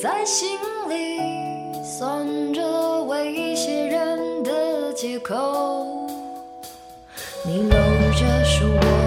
在心里算着威胁人的借口，你搂着是我。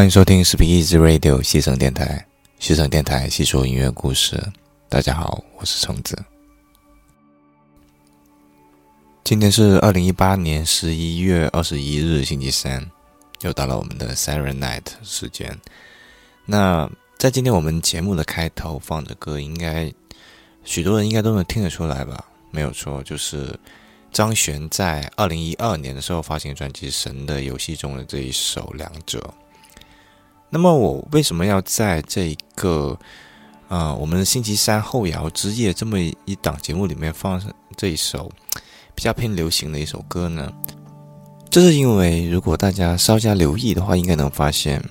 欢迎收听 Speed Radio 西城电台，西城电台细说音乐故事。大家好，我是橙子。今天是二零一八年十一月二十一日，星期三，又到了我们的 Siren Night 时间。那在今天我们节目的开头放的歌，应该许多人应该都能听得出来吧？没有错，就是张悬在二零一二年的时候发行专辑《神的游戏》中的这一首《两者》。那么我为什么要在这一个呃我们星期三后摇之夜这么一档节目里面放这一首比较偏流行的一首歌呢？这是因为如果大家稍加留意的话，应该能发现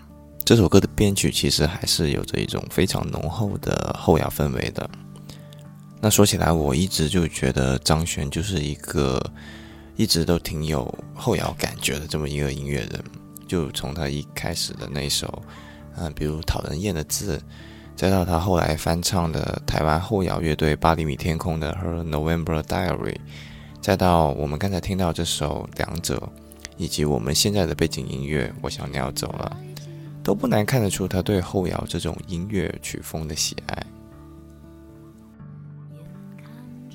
这首歌的编曲其实还是有着一种非常浓厚的后摇氛围的。那说起来，我一直就觉得张悬就是一个一直都挺有后摇感觉的这么一个音乐人。就从他一开始的那首，嗯，比如讨人厌的字，再到他后来翻唱的台湾后摇乐队八厘米天空的《Her November Diary》，再到我们刚才听到这首《两者》，以及我们现在的背景音乐《我想你要走了》，都不难看得出他对后摇这种音乐曲风的喜爱。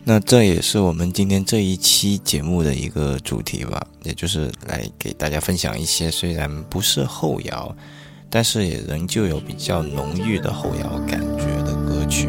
那这也是我们今天这一期节目的一个主题吧，也就是来给大家分享一些虽然不是后摇，但是也仍旧有比较浓郁的后摇感觉的歌曲。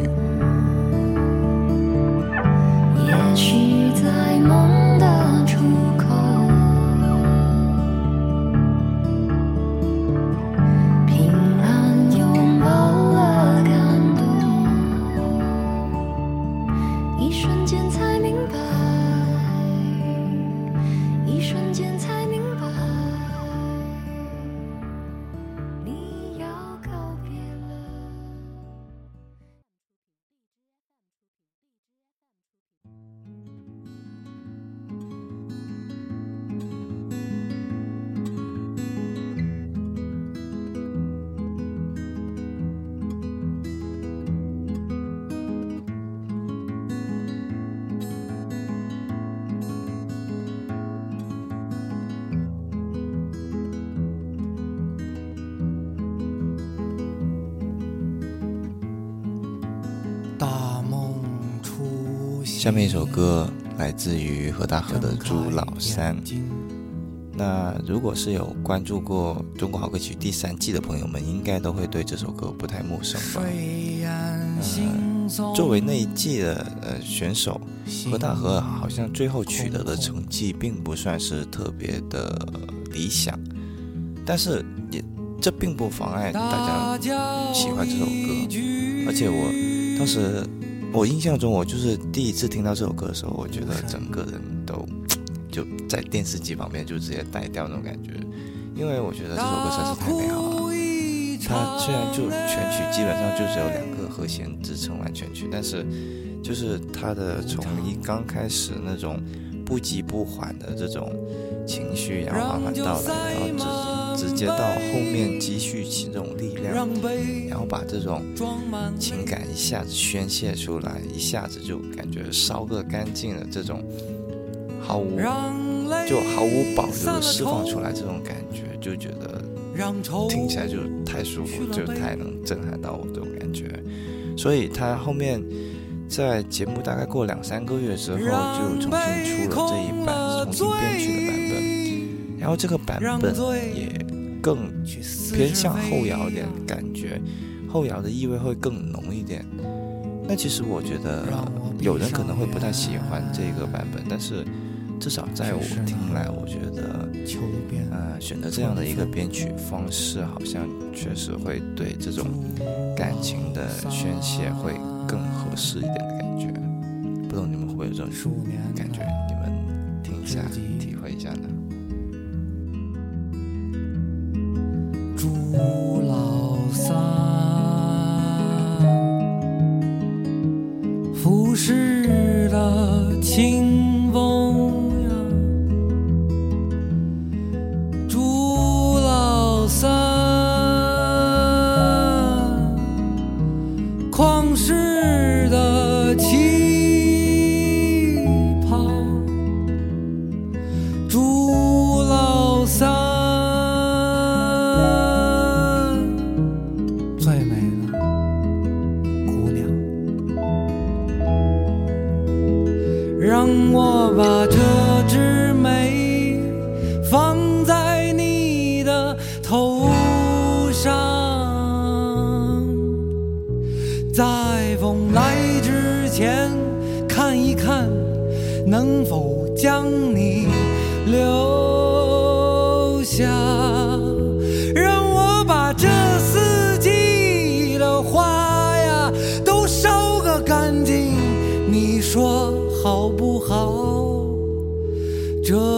面一首歌来自于何大河的《朱老三》。那如果是有关注过《中国好歌曲》第三季的朋友们，应该都会对这首歌不太陌生吧？呃，作为那一季的呃选手，何大河好像最后取得的成绩并不算是特别的理想，但是也这并不妨碍大家喜欢这首歌。而且我当时我印象中，我就是第一次听到这首歌的时候，我觉得整个人都。就在电视机旁边就直接呆掉那种感觉，因为我觉得这首歌实在是太美好了。它虽然就全曲基本上就只有两个和弦支撑完全曲，但是就是它的从一刚开始那种不急不缓的这种情绪，然后缓缓到来，然后自己直接到后面积蓄起这种力量，然后把这种情感一下子宣泄出来，一下子就感觉烧个干净了这种。毫无就毫无保留的释放出来，这种感觉就觉得听起来就太舒服，就太能震撼到我这种感觉。所以他后面在节目大概过两三个月之后，就重新出了这一版重新编曲的版本。然后这个版本也更偏向后摇一点，感觉后摇的意味会更浓一点。那其实我觉得有人可能会不太喜欢这个版本，但是。至少在我听来，我觉得，呃，选择这样的一个编曲方式，好像确实会对这种感情的宣泄会更合适一点的感觉。不懂你们会不会有这种感觉？你们听一下，体会一下呢？在风来之前看一看能否将你留下？让我把这四季的花呀都烧个干净。你说好不好？这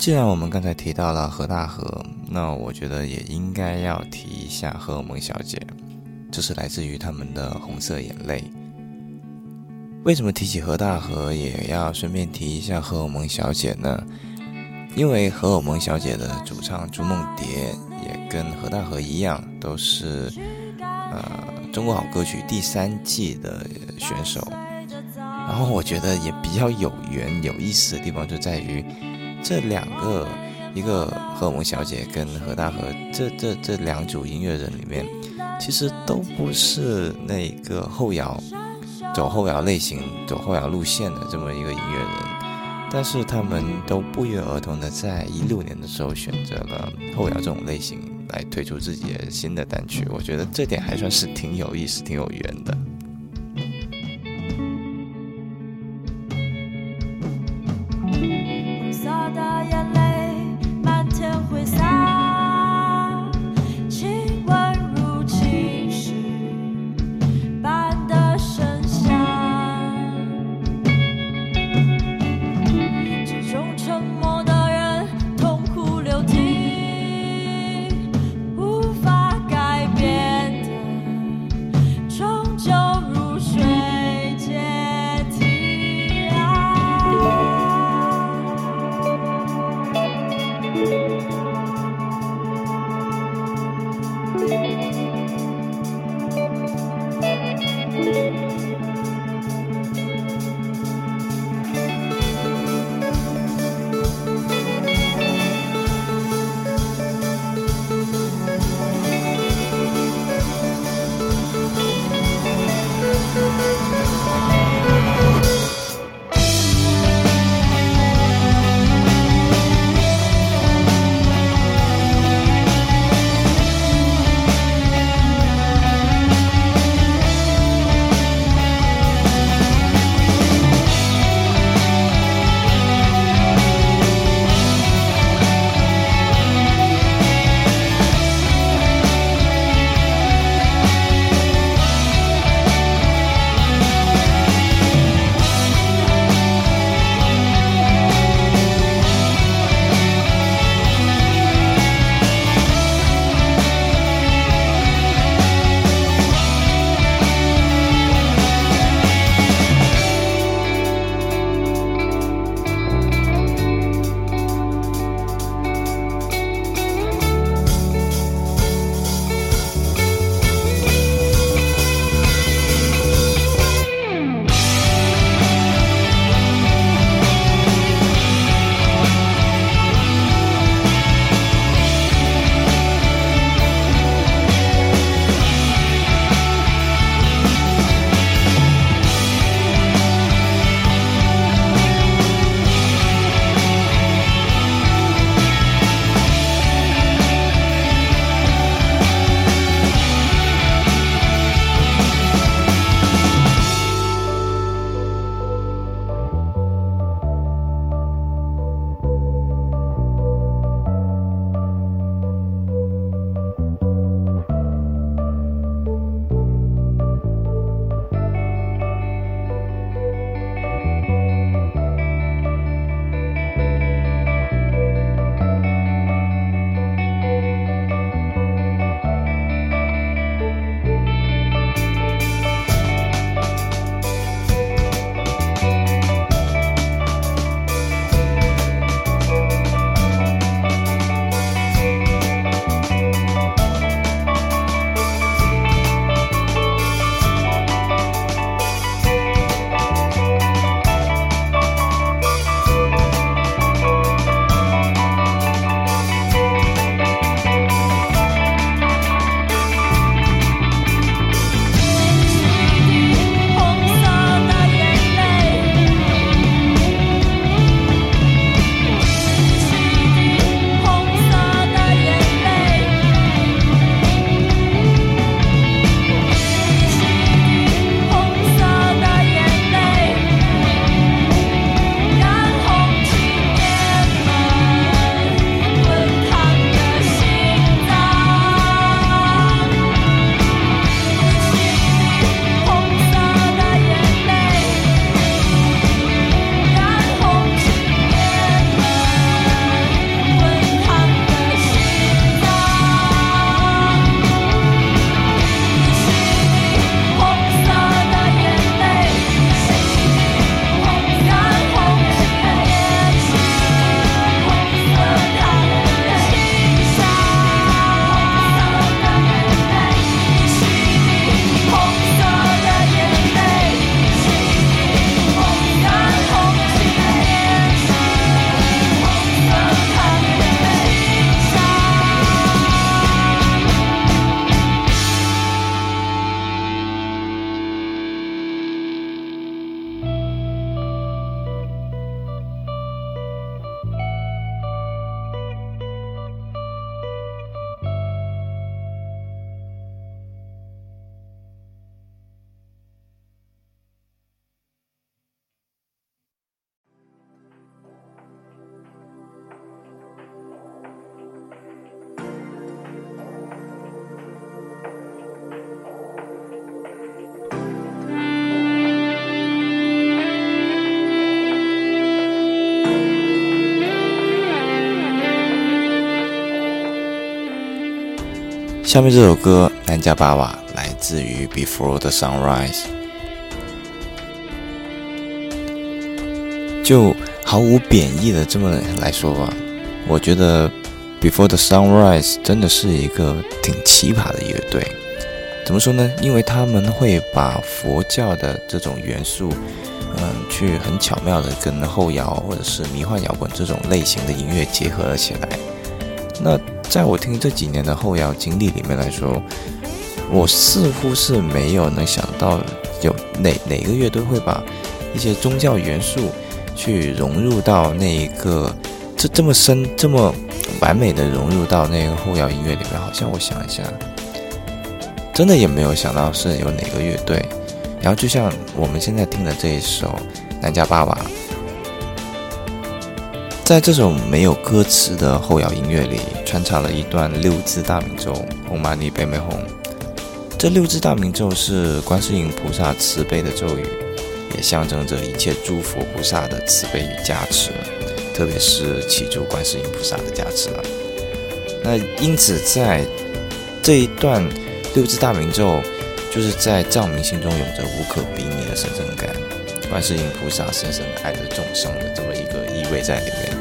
既然我们刚才提到了何大河，那我觉得也应该要提一下荷尔蒙小姐，这是来自于他们的《红色眼泪》。为什么提起何大河，也要顺便提一下荷尔蒙小姐呢？因为荷尔蒙小姐的主唱朱梦蝶也跟何大河一样，都是呃中国好歌曲第三季的选手。然后我觉得也比较有缘、有意思的地方就在于这两个，一个荷尔蒙小姐跟何大河这这这两组音乐人里面，其实都不是那个后摇。走后摇类型、走后摇路线的这么一个音乐人，但是他们都不约而同的在一六年的时候选择了后摇这种类型来推出自己的新的单曲，我觉得这点还算是挺有意思、挺有缘的。下面这首歌《南迦巴瓦》来自于 Before the Sunrise，就毫无贬义的这么来说吧，我觉得 Before the Sunrise 真的是一个挺奇葩的乐队。怎么说呢？因为他们会把佛教的这种元素，嗯，去很巧妙的跟后摇或者是迷幻摇滚这种类型的音乐结合了起来。那在我听这几年的后摇经历里面来说，我似乎是没有能想到有哪哪个乐队会把一些宗教元素去融入到那一个这这么深、这么完美的融入到那个后摇音乐里面。好像我想一下。真的也没有想到是有哪个乐队，然后就像我们现在听的这一首《南迦巴瓦》，在这首没有歌词的后摇音乐里，穿插了一段六字大明咒“唵嘛呢呗咪吽”。这六字大明咒是观世音菩萨慈悲的咒语，也象征着一切诸佛菩萨的慈悲与加持，特别是祈祝观世音菩萨的加持了。那因此在这一段。六字大明咒，就是在藏民心中有着无可比拟的神圣感，观世音菩萨深深爱着众生的这么一个意味在里面。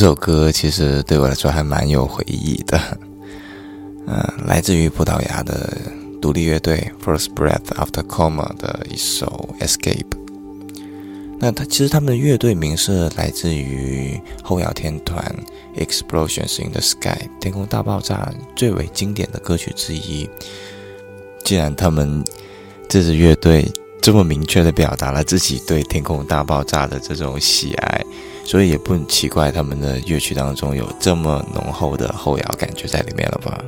这首歌其实对我来说还蛮有回忆的，嗯，来自于葡萄牙的独立乐队 First Breath After Coma 的一首 Escape。那它其实他们的乐队名是来自于后摇天团 Explosions in the Sky 天空大爆炸最为经典的歌曲之一。既然他们这支乐队这么明确的表达了自己对天空大爆炸的这种喜爱。所以也不奇怪，他们的乐曲当中有这么浓厚的后摇感觉在里面了吧。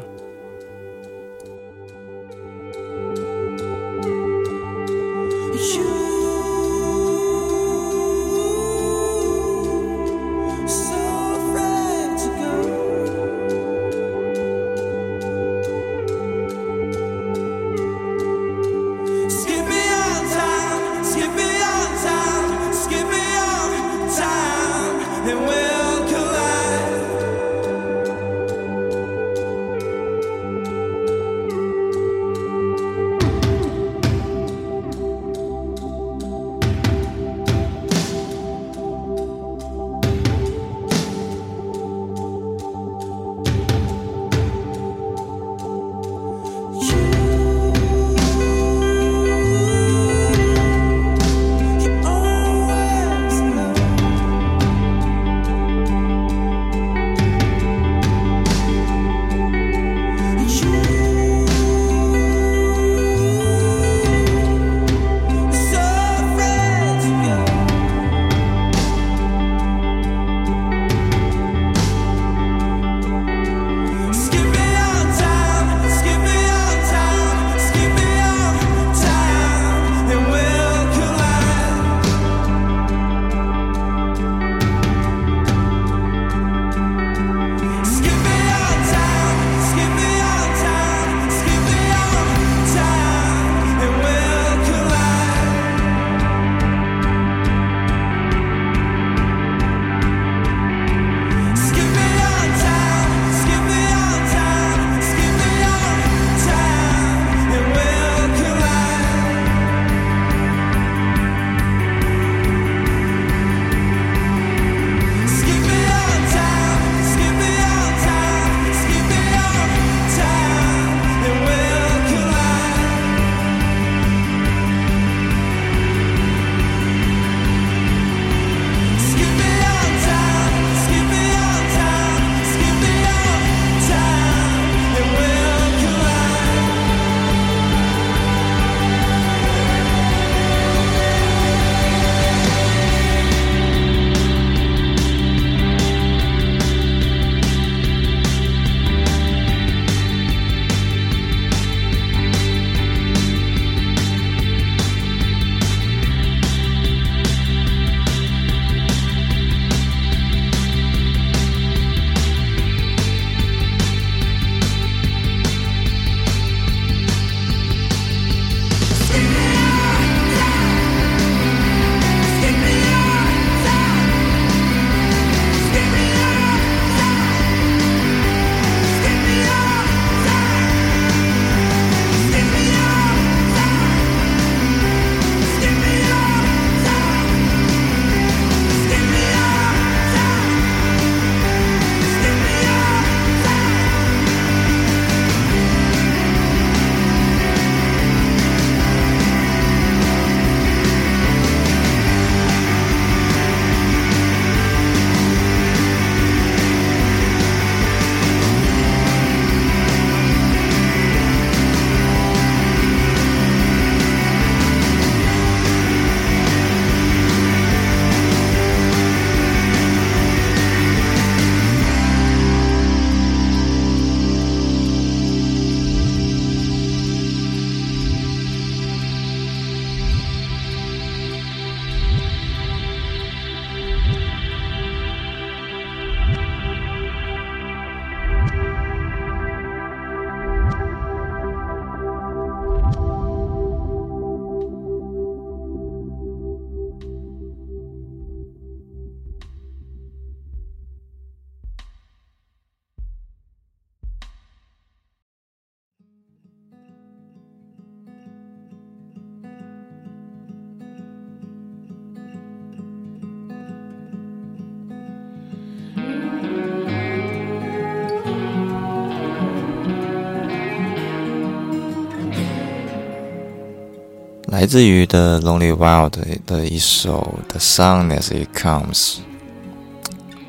来自于 The Lonely Wild 的一首《The Sun As It Comes》，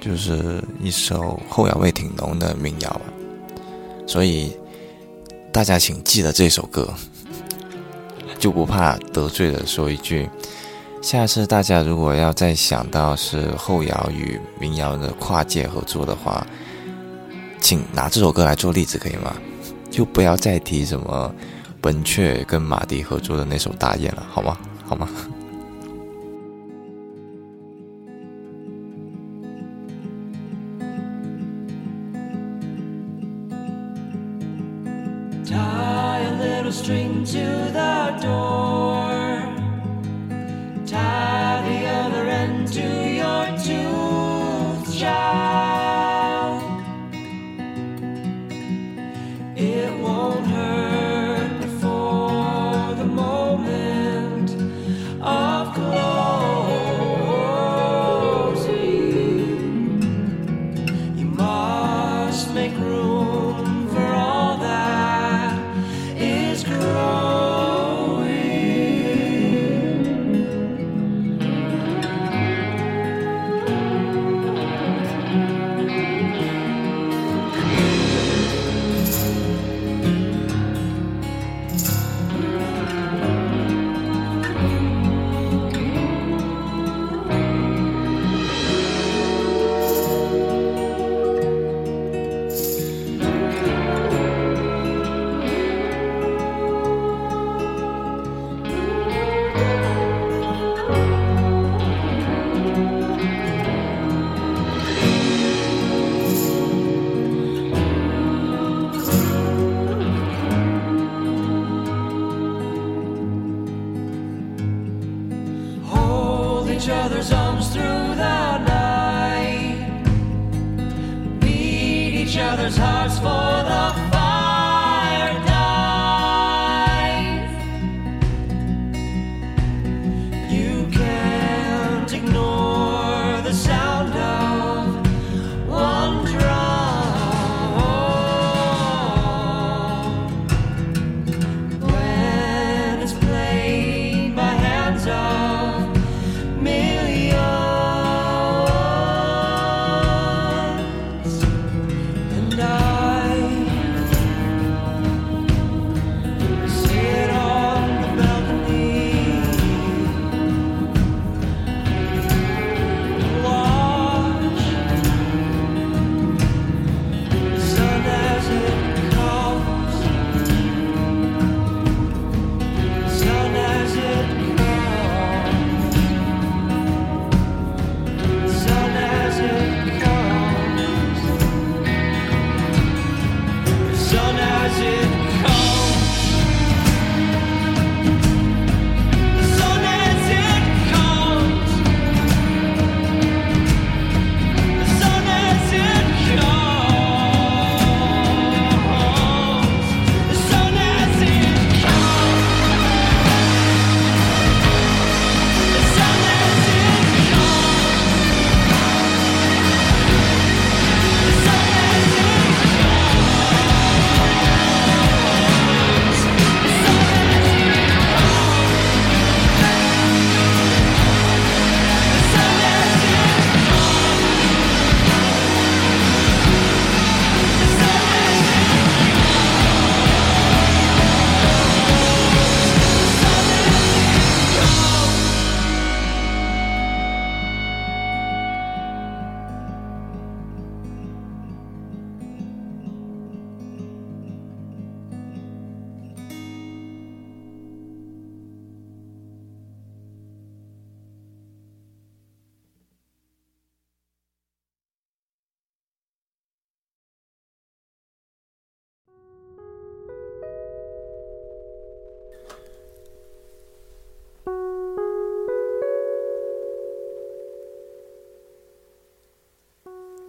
就是一首后摇味挺浓的民谣吧。所以大家请记得这首歌，就不怕得罪了说一句。下次大家如果要再想到是后摇与民谣的跨界合作的话，请拿这首歌来做例子，可以吗？就不要再提什么。文雀跟马迪合作的那首《大雁》了，好吗？好吗？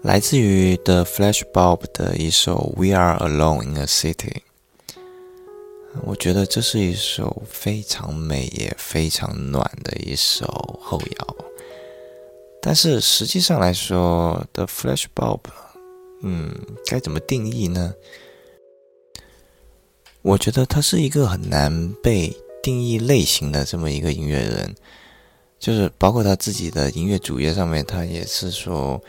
来自于 The Flash Bob 的一首《We Are Alone in a City》，我觉得这是一首非常美也非常暖的一首后摇。但是实际上来说，The Flash Bob，嗯，该怎么定义呢？我觉得他是一个很难被定义类型的这么一个音乐人，就是包括他自己的音乐主页上面，他也是说，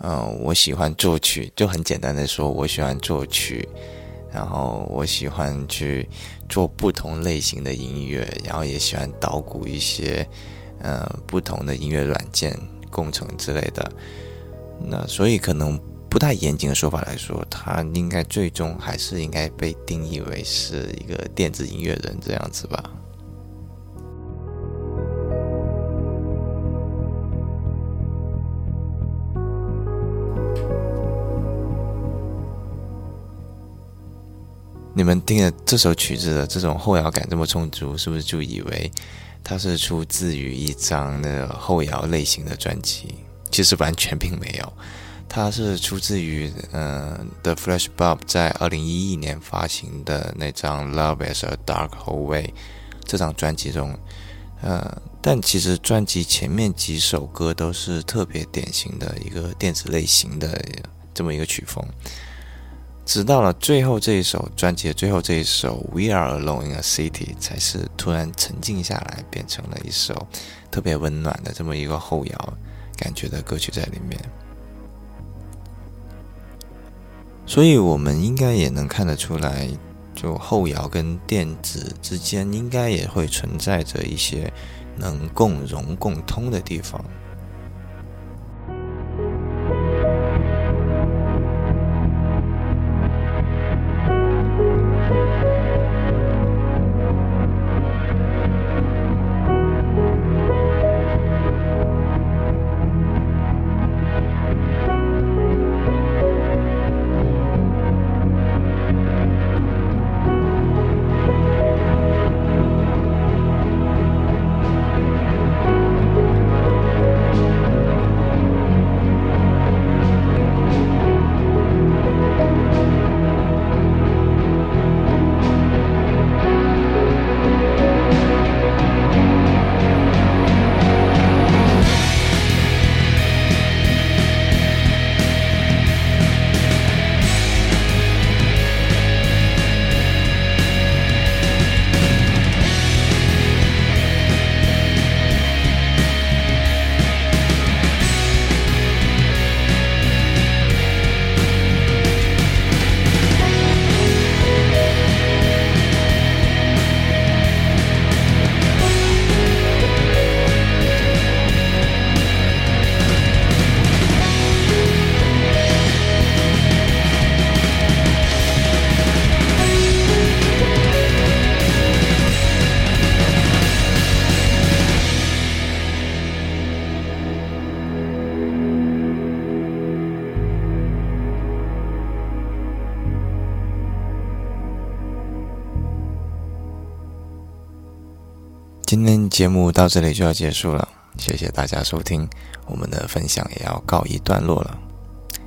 嗯，我喜欢作曲，就很简单的说，我喜欢作曲，然后我喜欢去做不同类型的音乐，然后也喜欢捣鼓一些，呃，不同的音乐软件工程之类的。那所以可能不太严谨的说法来说，他应该最终还是应该被定义为是一个电子音乐人这样子吧。你们听了这首曲子的这种后摇感这么充足，是不是就以为它是出自于一张那后摇类型的专辑？其实完全并没有，它是出自于嗯、呃、The Flash Bob 在二零一一年发行的那张《Love As a Dark Hallway》这张专辑中，呃，但其实专辑前面几首歌都是特别典型的一个电子类型的这么一个曲风。直到了最后这一首专辑的最后这一首《We Are Alone in a City》，才是突然沉静下来，变成了一首特别温暖的这么一个后摇感觉的歌曲在里面。所以，我们应该也能看得出来，就后摇跟电子之间应该也会存在着一些能共融共通的地方。节目到这里就要结束了，谢谢大家收听，我们的分享也要告一段落了。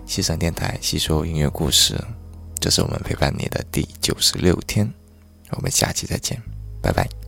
西城电台吸收音乐故事，这是我们陪伴你的第九十六天，我们下期再见，拜拜。